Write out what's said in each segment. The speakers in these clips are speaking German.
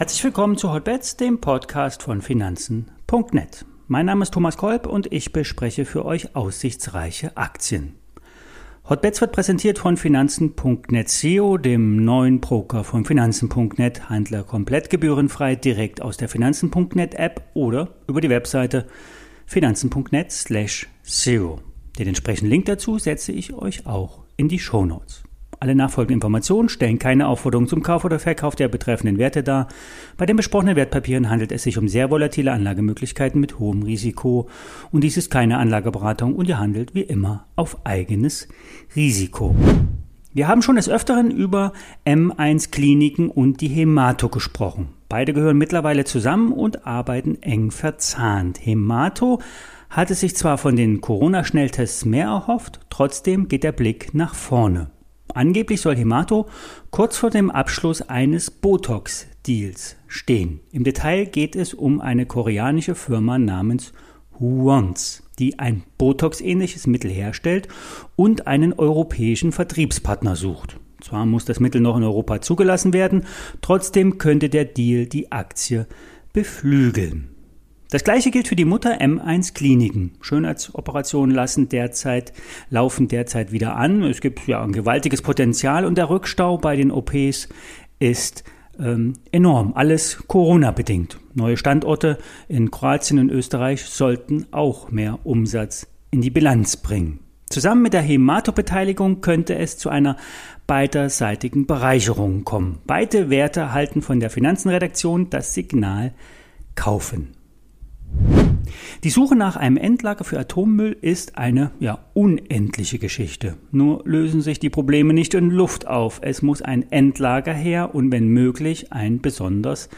Herzlich willkommen zu Hotbets, dem Podcast von Finanzen.net. Mein Name ist Thomas Kolb und ich bespreche für euch aussichtsreiche Aktien. Hotbets wird präsentiert von Finanzen.net SEO, dem neuen Broker von Finanzen.net, Handler komplett gebührenfrei direkt aus der Finanzen.net App oder über die Webseite finanzen.net slash SEO. Den entsprechenden Link dazu setze ich euch auch in die Show Notes. Alle nachfolgenden Informationen stellen keine Aufforderung zum Kauf oder Verkauf der betreffenden Werte dar. Bei den besprochenen Wertpapieren handelt es sich um sehr volatile Anlagemöglichkeiten mit hohem Risiko und dies ist keine Anlageberatung und ihr handelt wie immer auf eigenes Risiko. Wir haben schon des Öfteren über M1 Kliniken und die Hemato gesprochen. Beide gehören mittlerweile zusammen und arbeiten eng verzahnt. Hemato hat es sich zwar von den Corona-Schnelltests mehr erhofft, trotzdem geht der Blick nach vorne. Angeblich soll Hemato kurz vor dem Abschluss eines Botox-Deals stehen. Im Detail geht es um eine koreanische Firma namens Huons, die ein Botox-ähnliches Mittel herstellt und einen europäischen Vertriebspartner sucht. Zwar muss das Mittel noch in Europa zugelassen werden, trotzdem könnte der Deal die Aktie beflügeln. Das gleiche gilt für die Mutter M1 Kliniken. Schönheitsoperationen lassen derzeit, laufen derzeit wieder an. Es gibt ja ein gewaltiges Potenzial und der Rückstau bei den OPs ist ähm, enorm. Alles Corona-bedingt. Neue Standorte in Kroatien und Österreich sollten auch mehr Umsatz in die Bilanz bringen. Zusammen mit der Hemato-Beteiligung könnte es zu einer beiderseitigen Bereicherung kommen. Beide Werte halten von der Finanzenredaktion das Signal kaufen. Die Suche nach einem Endlager für Atommüll ist eine ja unendliche Geschichte. Nur lösen sich die Probleme nicht in Luft auf. Es muss ein Endlager her und wenn möglich ein besonders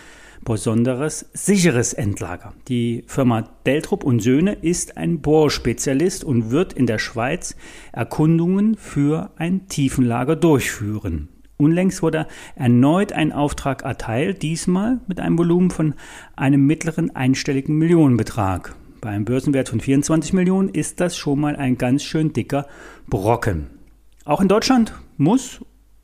besonderes sicheres Endlager. Die Firma Deltrup und Söhne ist ein Bohrspezialist und wird in der Schweiz Erkundungen für ein Tiefenlager durchführen. Unlängst wurde erneut ein Auftrag erteilt, diesmal mit einem Volumen von einem mittleren einstelligen Millionenbetrag. Bei einem Börsenwert von 24 Millionen ist das schon mal ein ganz schön dicker Brocken. Auch in Deutschland muss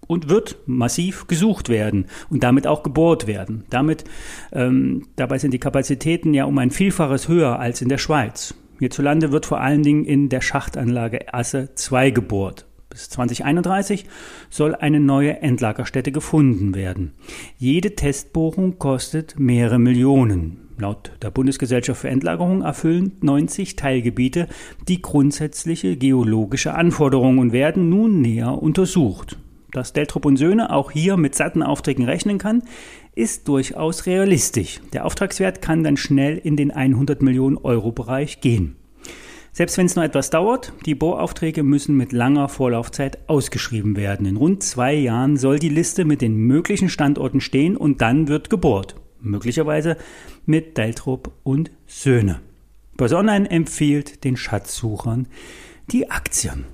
und wird massiv gesucht werden und damit auch gebohrt werden. Damit, ähm, dabei sind die Kapazitäten ja um ein Vielfaches höher als in der Schweiz. Hierzulande wird vor allen Dingen in der Schachtanlage Asse 2 gebohrt. Bis 2031 soll eine neue Endlagerstätte gefunden werden. Jede Testbohrung kostet mehrere Millionen. Laut der Bundesgesellschaft für Endlagerung erfüllen 90 Teilgebiete die grundsätzliche geologische Anforderungen und werden nun näher untersucht. Dass Deltrup und Söhne auch hier mit satten Aufträgen rechnen kann, ist durchaus realistisch. Der Auftragswert kann dann schnell in den 100 Millionen Euro Bereich gehen. Selbst wenn es noch etwas dauert, die Bohraufträge müssen mit langer Vorlaufzeit ausgeschrieben werden. In rund zwei Jahren soll die Liste mit den möglichen Standorten stehen und dann wird gebohrt. Möglicherweise mit Deltrup und Söhne. Börse Online empfiehlt den Schatzsuchern die Aktien.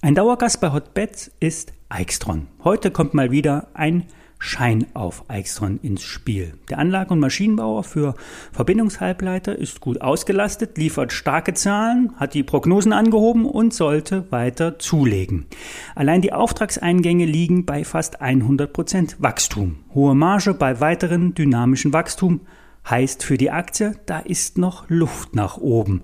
Ein Dauergast bei Hotbets ist Eichstron. Heute kommt mal wieder ein Schein auf Eichstron ins Spiel. Der Anlage- und Maschinenbauer für Verbindungshalbleiter ist gut ausgelastet, liefert starke Zahlen, hat die Prognosen angehoben und sollte weiter zulegen. Allein die Auftragseingänge liegen bei fast 100 Prozent Wachstum. Hohe Marge bei weiteren dynamischen Wachstum heißt für die Aktie, da ist noch Luft nach oben.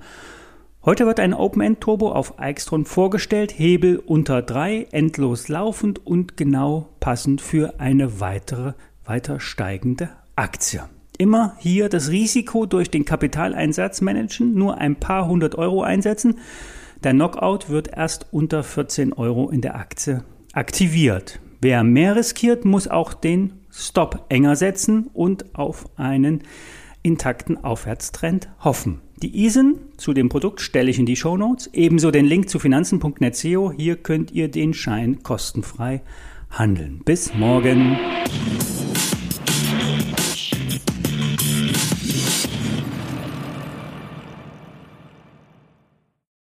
Heute wird ein Open-End Turbo auf Eichstron vorgestellt, Hebel unter 3, endlos laufend und genau passend für eine weitere, weiter steigende Aktie. Immer hier das Risiko durch den Kapitaleinsatz managen, nur ein paar hundert Euro einsetzen. Der Knockout wird erst unter 14 Euro in der Aktie aktiviert. Wer mehr riskiert, muss auch den Stop enger setzen und auf einen intakten Aufwärtstrend hoffen. Die ISIN zu dem Produkt stelle ich in die Show Notes. Ebenso den Link zu finanzen.net SEO. Hier könnt ihr den Schein kostenfrei handeln. Bis morgen.